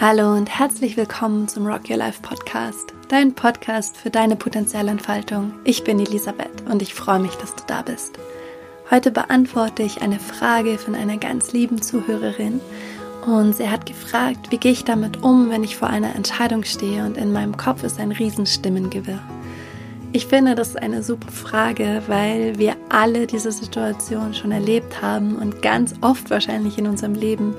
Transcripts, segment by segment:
Hallo und herzlich willkommen zum Rock Your Life Podcast, dein Podcast für deine Potenzialentfaltung. Ich bin Elisabeth und ich freue mich, dass du da bist. Heute beantworte ich eine Frage von einer ganz lieben Zuhörerin und sie hat gefragt, wie gehe ich damit um, wenn ich vor einer Entscheidung stehe und in meinem Kopf ist ein Riesenstimmengewirr. Ich finde, das ist eine super Frage, weil wir alle diese Situation schon erlebt haben und ganz oft wahrscheinlich in unserem Leben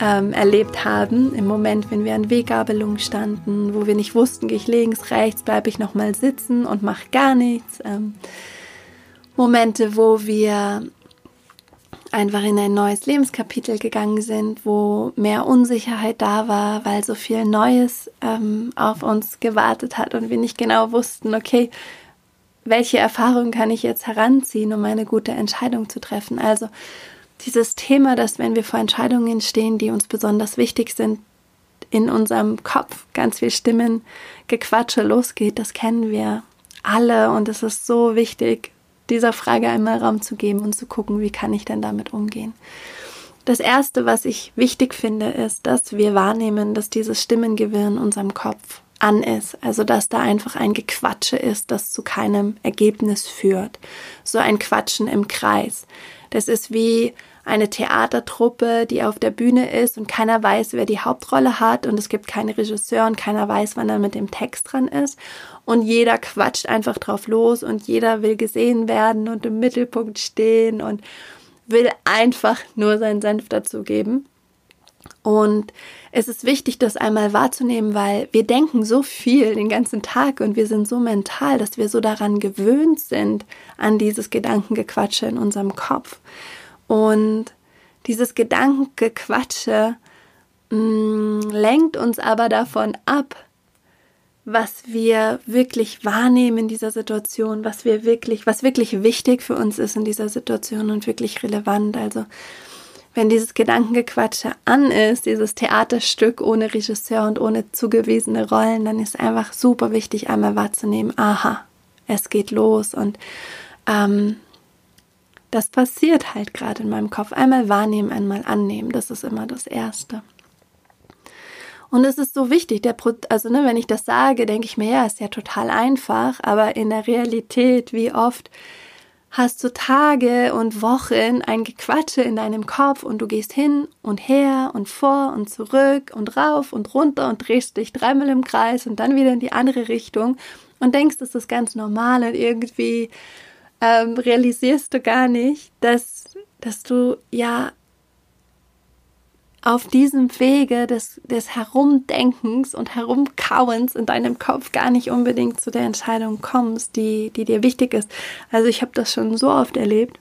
ähm, erlebt haben. Im Moment, wenn wir an Weggabelung standen, wo wir nicht wussten, gehe ich links, rechts, bleibe ich nochmal sitzen und mache gar nichts. Ähm, Momente, wo wir einfach in ein neues Lebenskapitel gegangen sind, wo mehr Unsicherheit da war, weil so viel Neues ähm, auf uns gewartet hat und wir nicht genau wussten, okay, welche Erfahrung kann ich jetzt heranziehen, um eine gute Entscheidung zu treffen. Also dieses Thema, dass wenn wir vor Entscheidungen stehen, die uns besonders wichtig sind, in unserem Kopf ganz viel Stimmen, Gequatsche losgeht, das kennen wir alle und es ist so wichtig, dieser Frage einmal Raum zu geben und zu gucken, wie kann ich denn damit umgehen. Das erste, was ich wichtig finde, ist, dass wir wahrnehmen, dass dieses Stimmengewirr in unserem Kopf an ist. Also, dass da einfach ein Gequatsche ist, das zu keinem Ergebnis führt. So ein Quatschen im Kreis. Das ist wie eine Theatertruppe, die auf der Bühne ist und keiner weiß, wer die Hauptrolle hat und es gibt keinen Regisseur und keiner weiß, wann er mit dem Text dran ist und jeder quatscht einfach drauf los und jeder will gesehen werden und im Mittelpunkt stehen und will einfach nur seinen Senf dazugeben. Und es ist wichtig, das einmal wahrzunehmen, weil wir denken so viel den ganzen Tag und wir sind so mental, dass wir so daran gewöhnt sind, an dieses Gedankengequatsche in unserem Kopf. Und dieses Gedankengequatsche mm, lenkt uns aber davon ab, was wir wirklich wahrnehmen in dieser Situation, was wir wirklich, was wirklich wichtig für uns ist in dieser Situation und wirklich relevant. Also wenn dieses Gedankengequatsche an ist, dieses Theaterstück ohne Regisseur und ohne zugewiesene Rollen, dann ist einfach super wichtig, einmal wahrzunehmen, aha, es geht los und ähm, das passiert halt gerade in meinem Kopf. Einmal wahrnehmen, einmal annehmen, das ist immer das Erste. Und es ist so wichtig, der Pro also ne, wenn ich das sage, denke ich mir, ja, ist ja total einfach, aber in der Realität, wie oft hast du Tage und Wochen ein Gequatsche in deinem Kopf und du gehst hin und her und vor und zurück und rauf und runter und drehst dich dreimal im Kreis und dann wieder in die andere Richtung und denkst, das ist ganz normal und irgendwie ähm, realisierst du gar nicht, dass, dass du ja auf diesem Wege des, des Herumdenkens und Herumkauens in deinem Kopf gar nicht unbedingt zu der Entscheidung kommst, die, die dir wichtig ist. Also ich habe das schon so oft erlebt,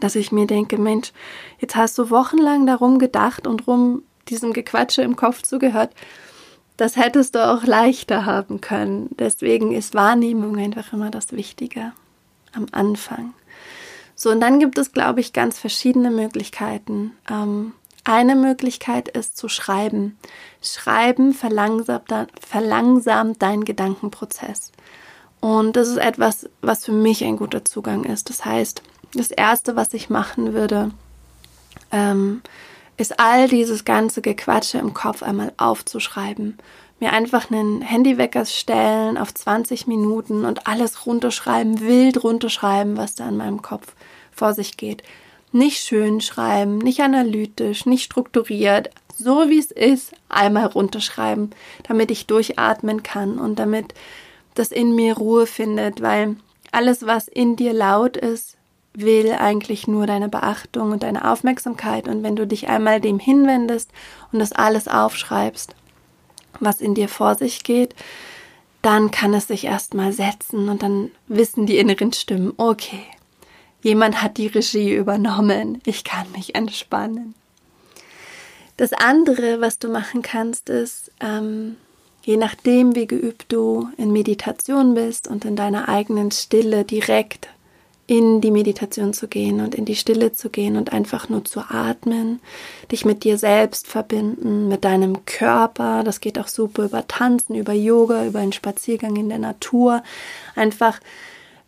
dass ich mir denke, Mensch, jetzt hast du wochenlang darum gedacht und rum diesem Gequatsche im Kopf zugehört. Das hättest du auch leichter haben können. Deswegen ist Wahrnehmung einfach immer das Wichtige am Anfang. So, und dann gibt es, glaube ich, ganz verschiedene Möglichkeiten. Ähm, eine Möglichkeit ist zu schreiben. Schreiben verlangsamt, verlangsamt deinen Gedankenprozess. Und das ist etwas, was für mich ein guter Zugang ist. Das heißt, das Erste, was ich machen würde, ähm, ist all dieses ganze Gequatsche im Kopf einmal aufzuschreiben. Mir einfach einen Handywecker stellen auf 20 Minuten und alles runterschreiben, wild runterschreiben, was da in meinem Kopf vor sich geht. Nicht schön schreiben, nicht analytisch, nicht strukturiert, so wie es ist, einmal runterschreiben, damit ich durchatmen kann und damit das in mir Ruhe findet, weil alles, was in dir laut ist, will eigentlich nur deine Beachtung und deine Aufmerksamkeit. Und wenn du dich einmal dem hinwendest und das alles aufschreibst, was in dir vor sich geht, dann kann es sich erstmal setzen und dann wissen die inneren Stimmen, okay, Jemand hat die Regie übernommen. Ich kann mich entspannen. Das andere, was du machen kannst, ist, ähm, je nachdem, wie geübt du in Meditation bist und in deiner eigenen Stille direkt in die Meditation zu gehen und in die Stille zu gehen und einfach nur zu atmen, dich mit dir selbst verbinden, mit deinem Körper. Das geht auch super über Tanzen, über Yoga, über einen Spaziergang in der Natur. Einfach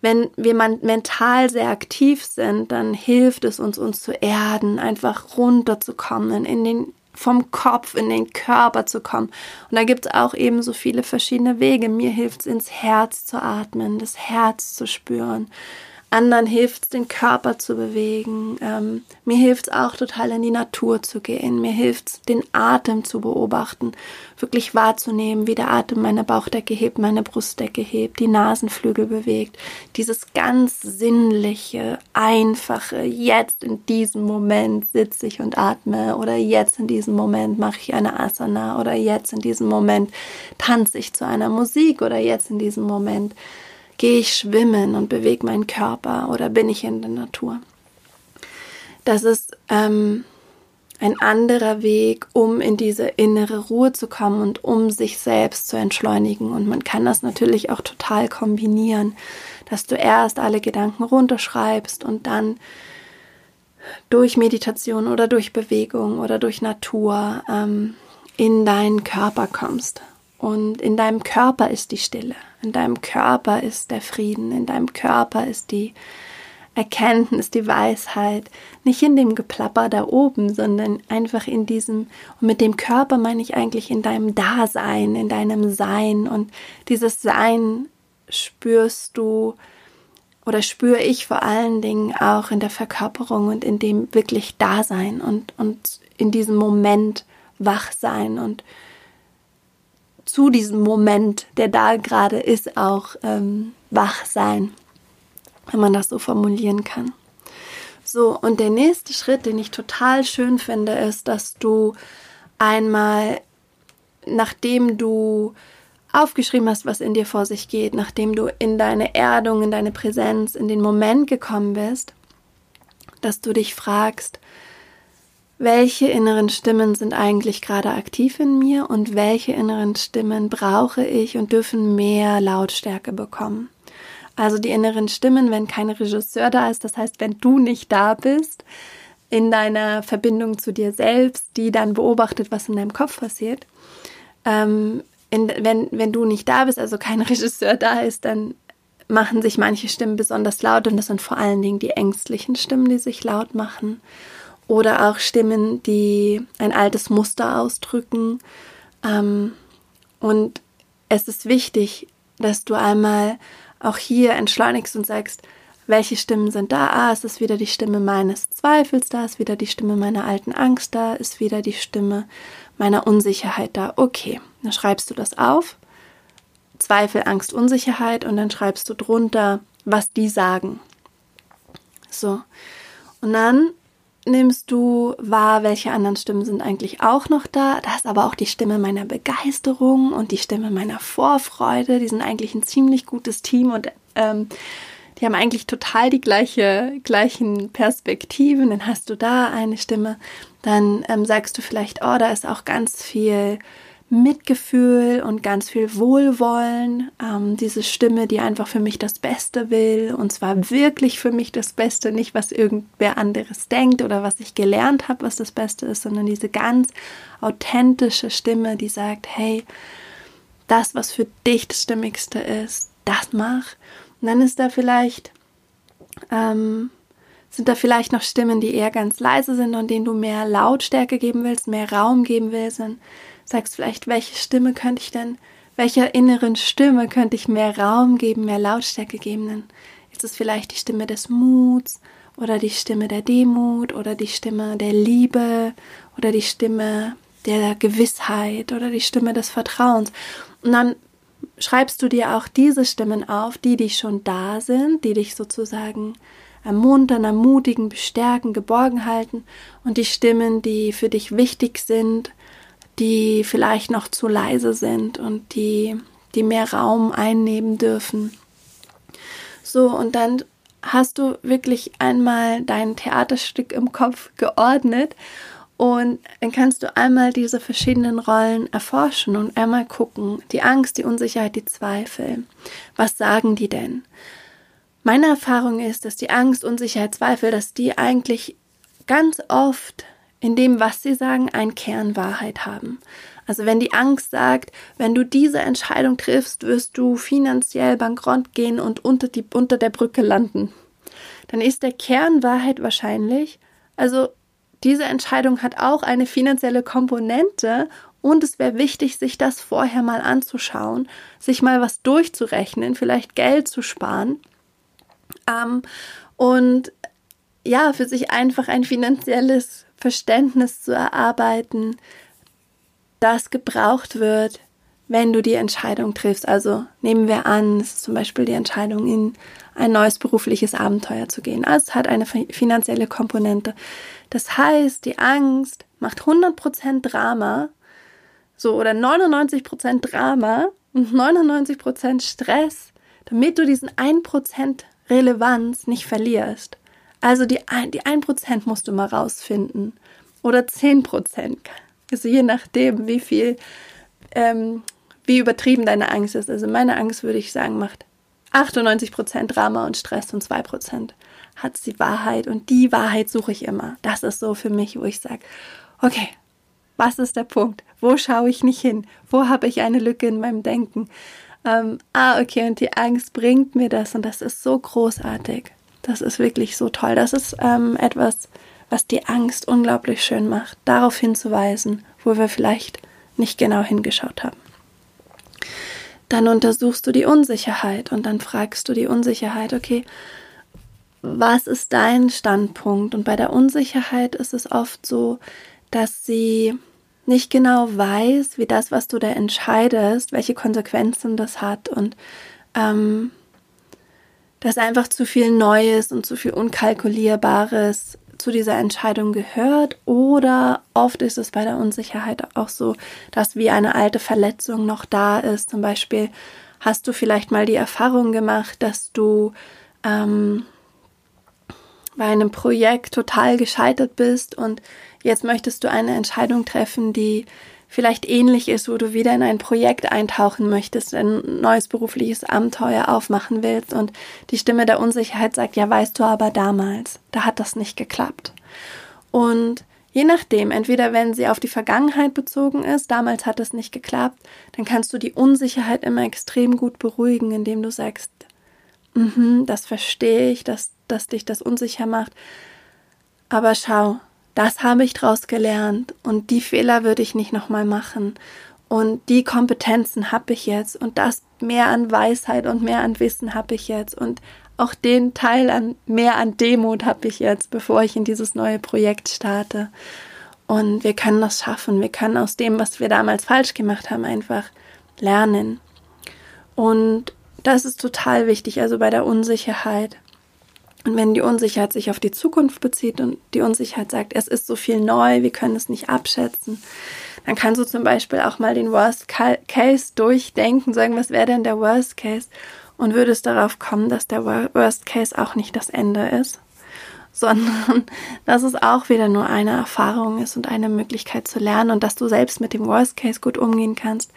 wenn wir mental sehr aktiv sind, dann hilft es uns, uns zu erden, einfach runterzukommen, in den, vom Kopf in den Körper zu kommen. Und da gibt es auch eben so viele verschiedene Wege. Mir hilft es, ins Herz zu atmen, das Herz zu spüren anderen hilft es, den Körper zu bewegen. Ähm, mir hilft es auch total in die Natur zu gehen. Mir hilft es, den Atem zu beobachten, wirklich wahrzunehmen, wie der Atem meine Bauchdecke hebt, meine Brustdecke hebt, die Nasenflügel bewegt. Dieses ganz sinnliche, einfache, jetzt in diesem Moment sitze ich und atme oder jetzt in diesem Moment mache ich eine Asana oder jetzt in diesem Moment tanze ich zu einer Musik oder jetzt in diesem Moment Gehe ich schwimmen und bewege meinen Körper oder bin ich in der Natur? Das ist ähm, ein anderer Weg, um in diese innere Ruhe zu kommen und um sich selbst zu entschleunigen. Und man kann das natürlich auch total kombinieren, dass du erst alle Gedanken runterschreibst und dann durch Meditation oder durch Bewegung oder durch Natur ähm, in deinen Körper kommst. Und in deinem Körper ist die Stille, in deinem Körper ist der Frieden, in deinem Körper ist die Erkenntnis, die Weisheit, nicht in dem Geplapper da oben, sondern einfach in diesem, und mit dem Körper meine ich eigentlich in deinem Dasein, in deinem Sein. Und dieses Sein spürst du oder spüre ich vor allen Dingen auch in der Verkörperung und in dem wirklich Dasein und, und in diesem Moment wach sein. Und zu diesem Moment, der da gerade ist, auch ähm, wach sein, wenn man das so formulieren kann. So, und der nächste Schritt, den ich total schön finde, ist, dass du einmal, nachdem du aufgeschrieben hast, was in dir vor sich geht, nachdem du in deine Erdung, in deine Präsenz, in den Moment gekommen bist, dass du dich fragst, welche inneren Stimmen sind eigentlich gerade aktiv in mir und welche inneren Stimmen brauche ich und dürfen mehr Lautstärke bekommen. Also die inneren Stimmen, wenn kein Regisseur da ist, das heißt, wenn du nicht da bist, in deiner Verbindung zu dir selbst, die dann beobachtet, was in deinem Kopf passiert. Ähm, in, wenn, wenn du nicht da bist, also kein Regisseur da ist, dann machen sich manche Stimmen besonders laut und das sind vor allen Dingen die ängstlichen Stimmen, die sich laut machen oder auch Stimmen, die ein altes Muster ausdrücken. Ähm, und es ist wichtig, dass du einmal auch hier entschleunigst und sagst, welche Stimmen sind da? Ah, es ist wieder die Stimme meines Zweifels da, ist wieder die Stimme meiner alten Angst da, ist wieder die Stimme meiner Unsicherheit da. Okay, dann schreibst du das auf. Zweifel, Angst, Unsicherheit und dann schreibst du drunter, was die sagen. So. Und dann nimmst du wahr, welche anderen Stimmen sind eigentlich auch noch da. Da ist aber auch die Stimme meiner Begeisterung und die Stimme meiner Vorfreude. Die sind eigentlich ein ziemlich gutes Team und ähm, die haben eigentlich total die gleiche, gleichen Perspektiven. Dann hast du da eine Stimme. Dann ähm, sagst du vielleicht, oh, da ist auch ganz viel Mitgefühl und ganz viel Wohlwollen. Ähm, diese Stimme, die einfach für mich das Beste will und zwar wirklich für mich das Beste, nicht was irgendwer anderes denkt oder was ich gelernt habe, was das Beste ist, sondern diese ganz authentische Stimme, die sagt, hey, das, was für dich das Stimmigste ist, das mach. Und dann ist da vielleicht, ähm, sind da vielleicht noch Stimmen, die eher ganz leise sind und denen du mehr Lautstärke geben willst, mehr Raum geben willst. Und sagst vielleicht, welche Stimme könnte ich denn, welcher inneren Stimme könnte ich mehr Raum geben, mehr Lautstärke geben? Dann ist es vielleicht die Stimme des Muts oder die Stimme der Demut oder die Stimme der Liebe oder die Stimme der Gewissheit oder die Stimme des Vertrauens. Und dann schreibst du dir auch diese Stimmen auf, die, die schon da sind, die dich sozusagen ermuntern, ermutigen, bestärken, geborgen halten und die Stimmen, die für dich wichtig sind, die vielleicht noch zu leise sind und die, die mehr Raum einnehmen dürfen. So, und dann hast du wirklich einmal dein Theaterstück im Kopf geordnet und dann kannst du einmal diese verschiedenen Rollen erforschen und einmal gucken, die Angst, die Unsicherheit, die Zweifel. Was sagen die denn? Meine Erfahrung ist, dass die Angst, Unsicherheit, Zweifel, dass die eigentlich ganz oft in dem, was sie sagen, ein Kernwahrheit haben. Also wenn die Angst sagt, wenn du diese Entscheidung triffst, wirst du finanziell bankrott gehen und unter, die, unter der Brücke landen, dann ist der Kernwahrheit wahrscheinlich, also diese Entscheidung hat auch eine finanzielle Komponente und es wäre wichtig, sich das vorher mal anzuschauen, sich mal was durchzurechnen, vielleicht Geld zu sparen ähm, und ja, für sich einfach ein finanzielles Verständnis zu erarbeiten, das gebraucht wird, wenn du die Entscheidung triffst. Also nehmen wir an, es ist zum Beispiel die Entscheidung, in ein neues berufliches Abenteuer zu gehen. Also es hat eine finanzielle Komponente. Das heißt, die Angst macht 100% Drama, so oder 99% Drama und 99% Stress, damit du diesen 1% Relevanz nicht verlierst. Also die, die 1% musst du mal rausfinden. Oder 10%. Also je nachdem, wie viel, ähm, wie übertrieben deine Angst ist. Also meine Angst, würde ich sagen, macht 98% Drama und Stress und 2% hat die Wahrheit. Und die Wahrheit suche ich immer. Das ist so für mich, wo ich sage, okay, was ist der Punkt? Wo schaue ich nicht hin? Wo habe ich eine Lücke in meinem Denken? Ähm, ah, okay, und die Angst bringt mir das und das ist so großartig. Das ist wirklich so toll. Das ist ähm, etwas, was die Angst unglaublich schön macht, darauf hinzuweisen, wo wir vielleicht nicht genau hingeschaut haben. Dann untersuchst du die Unsicherheit und dann fragst du die Unsicherheit, okay, was ist dein Standpunkt? Und bei der Unsicherheit ist es oft so, dass sie nicht genau weiß, wie das, was du da entscheidest, welche Konsequenzen das hat und ähm, dass einfach zu viel Neues und zu viel Unkalkulierbares zu dieser Entscheidung gehört oder oft ist es bei der Unsicherheit auch so, dass wie eine alte Verletzung noch da ist. Zum Beispiel hast du vielleicht mal die Erfahrung gemacht, dass du ähm, bei einem Projekt total gescheitert bist und jetzt möchtest du eine Entscheidung treffen, die vielleicht ähnlich ist, wo du wieder in ein Projekt eintauchen möchtest, ein neues berufliches Abenteuer aufmachen willst und die Stimme der Unsicherheit sagt, ja, weißt du aber damals, da hat das nicht geklappt. Und je nachdem, entweder wenn sie auf die Vergangenheit bezogen ist, damals hat es nicht geklappt, dann kannst du die Unsicherheit immer extrem gut beruhigen, indem du sagst, mm -hmm, das verstehe ich, dass, dass dich das unsicher macht. Aber schau, das habe ich daraus gelernt und die Fehler würde ich nicht nochmal machen. Und die Kompetenzen habe ich jetzt und das mehr an Weisheit und mehr an Wissen habe ich jetzt und auch den Teil an mehr an Demut habe ich jetzt, bevor ich in dieses neue Projekt starte. Und wir können das schaffen. Wir können aus dem, was wir damals falsch gemacht haben, einfach lernen. Und das ist total wichtig, also bei der Unsicherheit. Und wenn die Unsicherheit sich auf die Zukunft bezieht und die Unsicherheit sagt, es ist so viel neu, wir können es nicht abschätzen, dann kannst du zum Beispiel auch mal den Worst Case durchdenken, sagen, was wäre denn der Worst Case? Und würdest darauf kommen, dass der Worst Case auch nicht das Ende ist, sondern dass es auch wieder nur eine Erfahrung ist und eine Möglichkeit zu lernen und dass du selbst mit dem Worst Case gut umgehen kannst.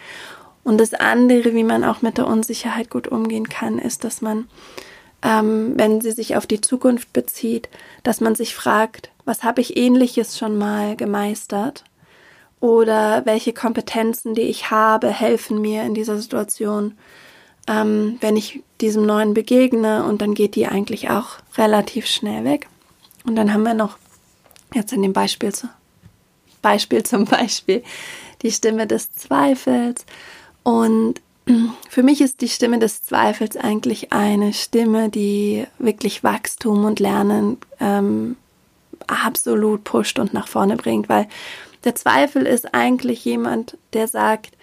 Und das andere, wie man auch mit der Unsicherheit gut umgehen kann, ist, dass man ähm, wenn sie sich auf die Zukunft bezieht, dass man sich fragt, was habe ich ähnliches schon mal gemeistert? Oder welche Kompetenzen, die ich habe, helfen mir in dieser Situation, ähm, wenn ich diesem Neuen begegne und dann geht die eigentlich auch relativ schnell weg. Und dann haben wir noch jetzt in dem Beispiel, zu, Beispiel zum Beispiel die Stimme des Zweifels. Und für mich ist die Stimme des Zweifels eigentlich eine Stimme, die wirklich Wachstum und Lernen ähm, absolut pusht und nach vorne bringt, weil der Zweifel ist eigentlich jemand, der sagt,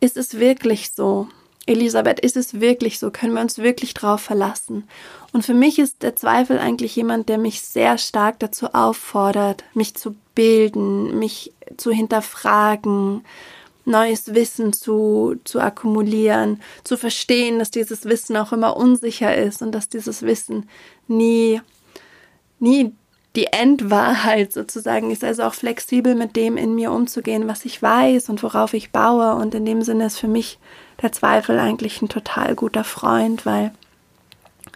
ist es wirklich so? Elisabeth, ist es wirklich so? Können wir uns wirklich drauf verlassen? Und für mich ist der Zweifel eigentlich jemand, der mich sehr stark dazu auffordert, mich zu bilden, mich zu hinterfragen, neues Wissen zu, zu akkumulieren, zu verstehen, dass dieses Wissen auch immer unsicher ist und dass dieses Wissen nie, nie die Endwahrheit sozusagen ist, also auch flexibel mit dem in mir umzugehen, was ich weiß und worauf ich baue. Und in dem Sinne ist für mich der Zweifel eigentlich ein total guter Freund, weil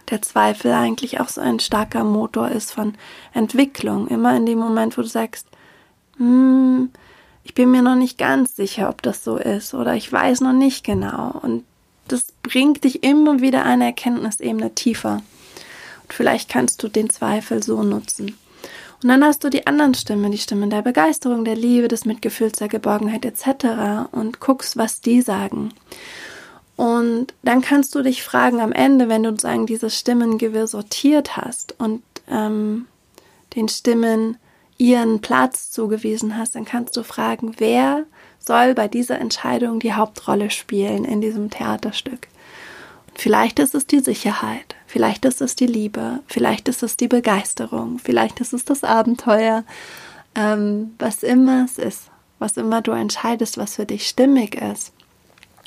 der Zweifel eigentlich auch so ein starker Motor ist von Entwicklung. Immer in dem Moment, wo du sagst, hm, ich bin mir noch nicht ganz sicher, ob das so ist oder ich weiß noch nicht genau. Und das bringt dich immer wieder eine Erkenntnisebene tiefer. Und vielleicht kannst du den Zweifel so nutzen. Und dann hast du die anderen Stimmen, die Stimmen der Begeisterung, der Liebe, des Mitgefühls, der Geborgenheit etc. und guckst, was die sagen. Und dann kannst du dich fragen am Ende, wenn du sozusagen dieses Stimmengewirr sortiert hast und ähm, den Stimmen ihren Platz zugewiesen hast, dann kannst du fragen, wer soll bei dieser Entscheidung die Hauptrolle spielen in diesem Theaterstück. Und vielleicht ist es die Sicherheit, vielleicht ist es die Liebe, vielleicht ist es die Begeisterung, vielleicht ist es das Abenteuer, ähm, was immer es ist, was immer du entscheidest, was für dich stimmig ist,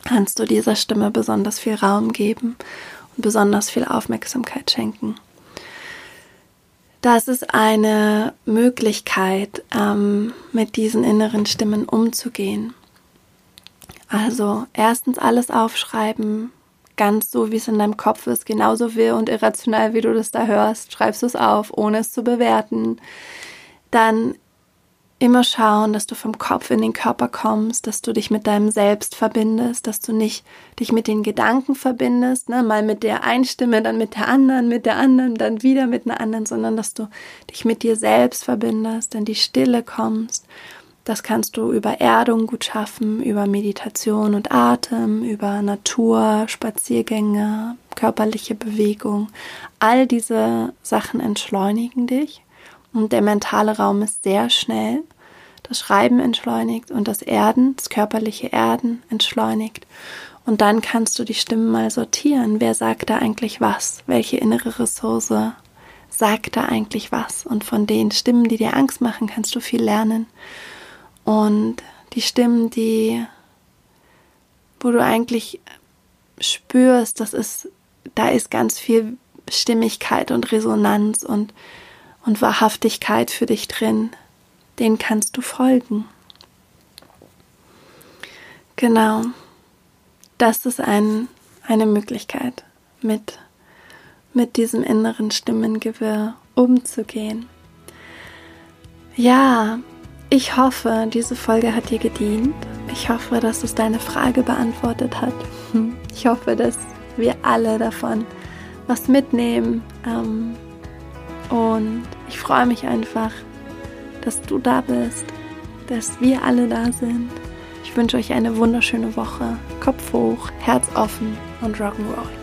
kannst du dieser Stimme besonders viel Raum geben und besonders viel Aufmerksamkeit schenken. Das ist eine Möglichkeit, ähm, mit diesen inneren Stimmen umzugehen. Also erstens alles aufschreiben, ganz so, wie es in deinem Kopf ist, genauso wirr und irrational, wie du das da hörst. Schreibst du es auf, ohne es zu bewerten. Dann immer schauen, dass du vom Kopf in den Körper kommst, dass du dich mit deinem Selbst verbindest, dass du nicht dich mit den Gedanken verbindest, ne, mal mit der einen Stimme, dann mit der anderen, mit der anderen, dann wieder mit einer anderen, sondern dass du dich mit dir selbst verbindest, in die Stille kommst. Das kannst du über Erdung gut schaffen, über Meditation und Atem, über Natur, Spaziergänge, körperliche Bewegung. All diese Sachen entschleunigen dich und der mentale Raum ist sehr schnell. Das Schreiben entschleunigt und das Erden, das körperliche Erden entschleunigt. Und dann kannst du die Stimmen mal sortieren. Wer sagt da eigentlich was? Welche innere Ressource sagt da eigentlich was? Und von den Stimmen, die dir Angst machen, kannst du viel lernen. Und die Stimmen, die, wo du eigentlich spürst, das ist, da ist ganz viel Stimmigkeit und Resonanz und und Wahrhaftigkeit für dich drin, den kannst du folgen. Genau, das ist ein, eine Möglichkeit, mit, mit diesem inneren Stimmengewirr umzugehen. Ja, ich hoffe, diese Folge hat dir gedient. Ich hoffe, dass es deine Frage beantwortet hat. Ich hoffe, dass wir alle davon was mitnehmen. Ähm, und ich freue mich einfach, dass du da bist, dass wir alle da sind. Ich wünsche euch eine wunderschöne Woche. Kopf hoch, Herz offen und Rock'n'Roll.